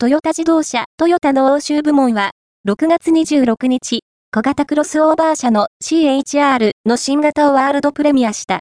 トヨタ自動車、トヨタの欧州部門は、6月26日、小型クロスオーバー車の CHR の新型をワールドプレミアした。